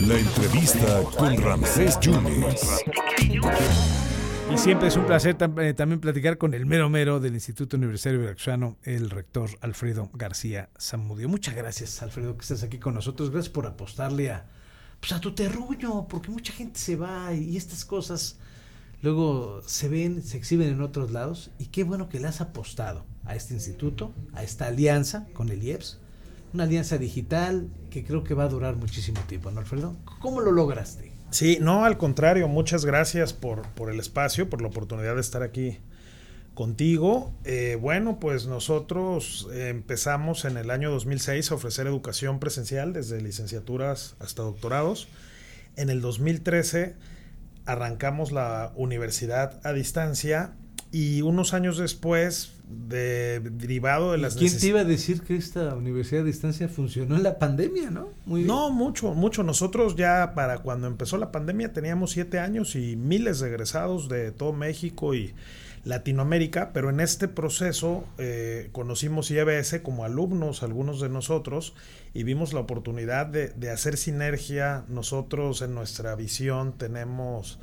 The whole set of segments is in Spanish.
La entrevista con Ramsés Yunes. Y siempre es un placer eh, también platicar con el mero mero del Instituto Universitario Veracruzano, el rector Alfredo García Zamudio. Muchas gracias, Alfredo, que estás aquí con nosotros. Gracias por apostarle a, pues a tu terruño, porque mucha gente se va y estas cosas luego se ven, se exhiben en otros lados. Y qué bueno que le has apostado a este instituto, a esta alianza con el IEPS, una alianza digital que creo que va a durar muchísimo tiempo, ¿no, Alfredo? ¿Cómo lo lograste? Sí, no, al contrario, muchas gracias por, por el espacio, por la oportunidad de estar aquí contigo. Eh, bueno, pues nosotros empezamos en el año 2006 a ofrecer educación presencial desde licenciaturas hasta doctorados. En el 2013 arrancamos la universidad a distancia y unos años después de, derivado de las ¿Quién te iba a decir que esta universidad a distancia funcionó en la pandemia, no? Muy no, mucho, mucho. Nosotros ya para cuando empezó la pandemia teníamos siete años y miles de egresados de todo México y Latinoamérica, pero en este proceso eh, conocimos IBS como alumnos, algunos de nosotros, y vimos la oportunidad de, de hacer sinergia. Nosotros en nuestra visión tenemos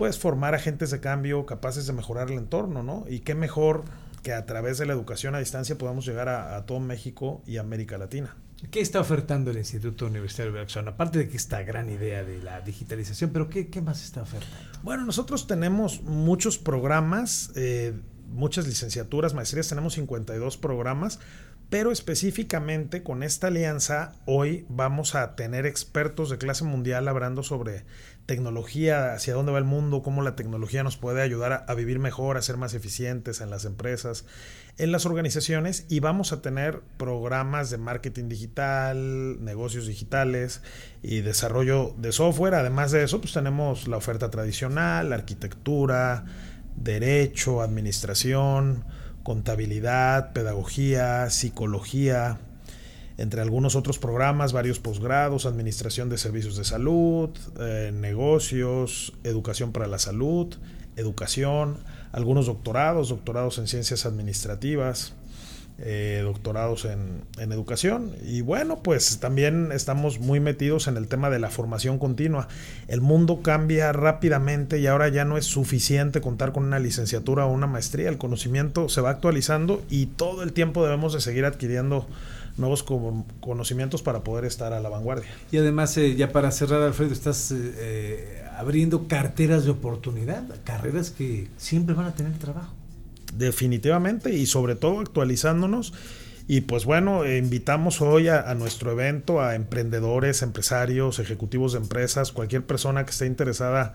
pues formar agentes de cambio capaces de mejorar el entorno, ¿no? Y qué mejor que a través de la educación a distancia podamos llegar a, todo México y América Latina. ¿Qué está ofertando el Instituto Universitario de Veracruz? Aparte de que esta gran idea de la digitalización, pero ¿qué, qué más está ofertando? Bueno, nosotros tenemos muchos programas, eh, muchas licenciaturas, maestrías, tenemos 52 programas, pero específicamente con esta alianza hoy vamos a tener expertos de clase mundial hablando sobre tecnología, hacia dónde va el mundo, cómo la tecnología nos puede ayudar a, vivir mejor, a ser más eficientes en las empresas, en las organizaciones y vamos a tener programas de marketing digital, negocios digitales y desarrollo de software. Además de eso, pues tenemos la oferta tradicional, arquitectura, derecho, administración, contabilidad, pedagogía, psicología, entre algunos otros programas, varios posgrados, administración de servicios de salud, eh, negocios, educación para la salud, educación, algunos doctorados, doctorados en ciencias administrativas, eh, doctorados en, educación. Y bueno, pues también estamos muy metidos en el tema de la formación continua. El mundo cambia rápidamente y ahora ya no es suficiente contar con una licenciatura o una maestría. El conocimiento se va actualizando y todo el tiempo debemos de seguir adquiriendo nuevos conocimientos para poder estar a la vanguardia. Y además, eh, ya para cerrar, Alfredo, estás eh, eh, abriendo carteras de oportunidad, carreras que siempre van a tener trabajo. Definitivamente, y sobre todo actualizándonos. Y pues bueno, invitamos hoy a, nuestro evento a emprendedores, empresarios, ejecutivos de empresas, cualquier persona que esté interesada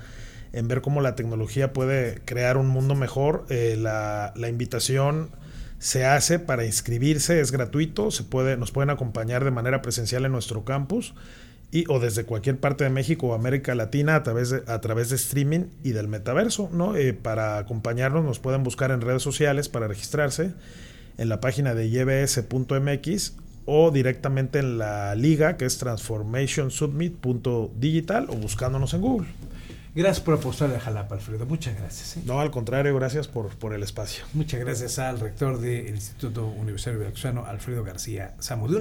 en ver cómo la tecnología puede crear un mundo mejor. la, la invitación se hace para inscribirse, es gratuito, se puede, nos pueden acompañar de manera presencial en nuestro campus y o desde cualquier parte de México o América Latina a través de, a través de streaming y del metaverso, ¿no? Eh, para acompañarnos nos pueden buscar en redes sociales para registrarse en la página de ybs.mx o directamente en la liga que es transformationsummit.digital o buscándonos en Google. Gracias por apostar a Jalapa, Alfredo. Muchas gracias. ¿eh? No, al contrario, gracias por, por el espacio. Muchas gracias al rector del Instituto Universitario Veracruzano, Alfredo García Zamudio.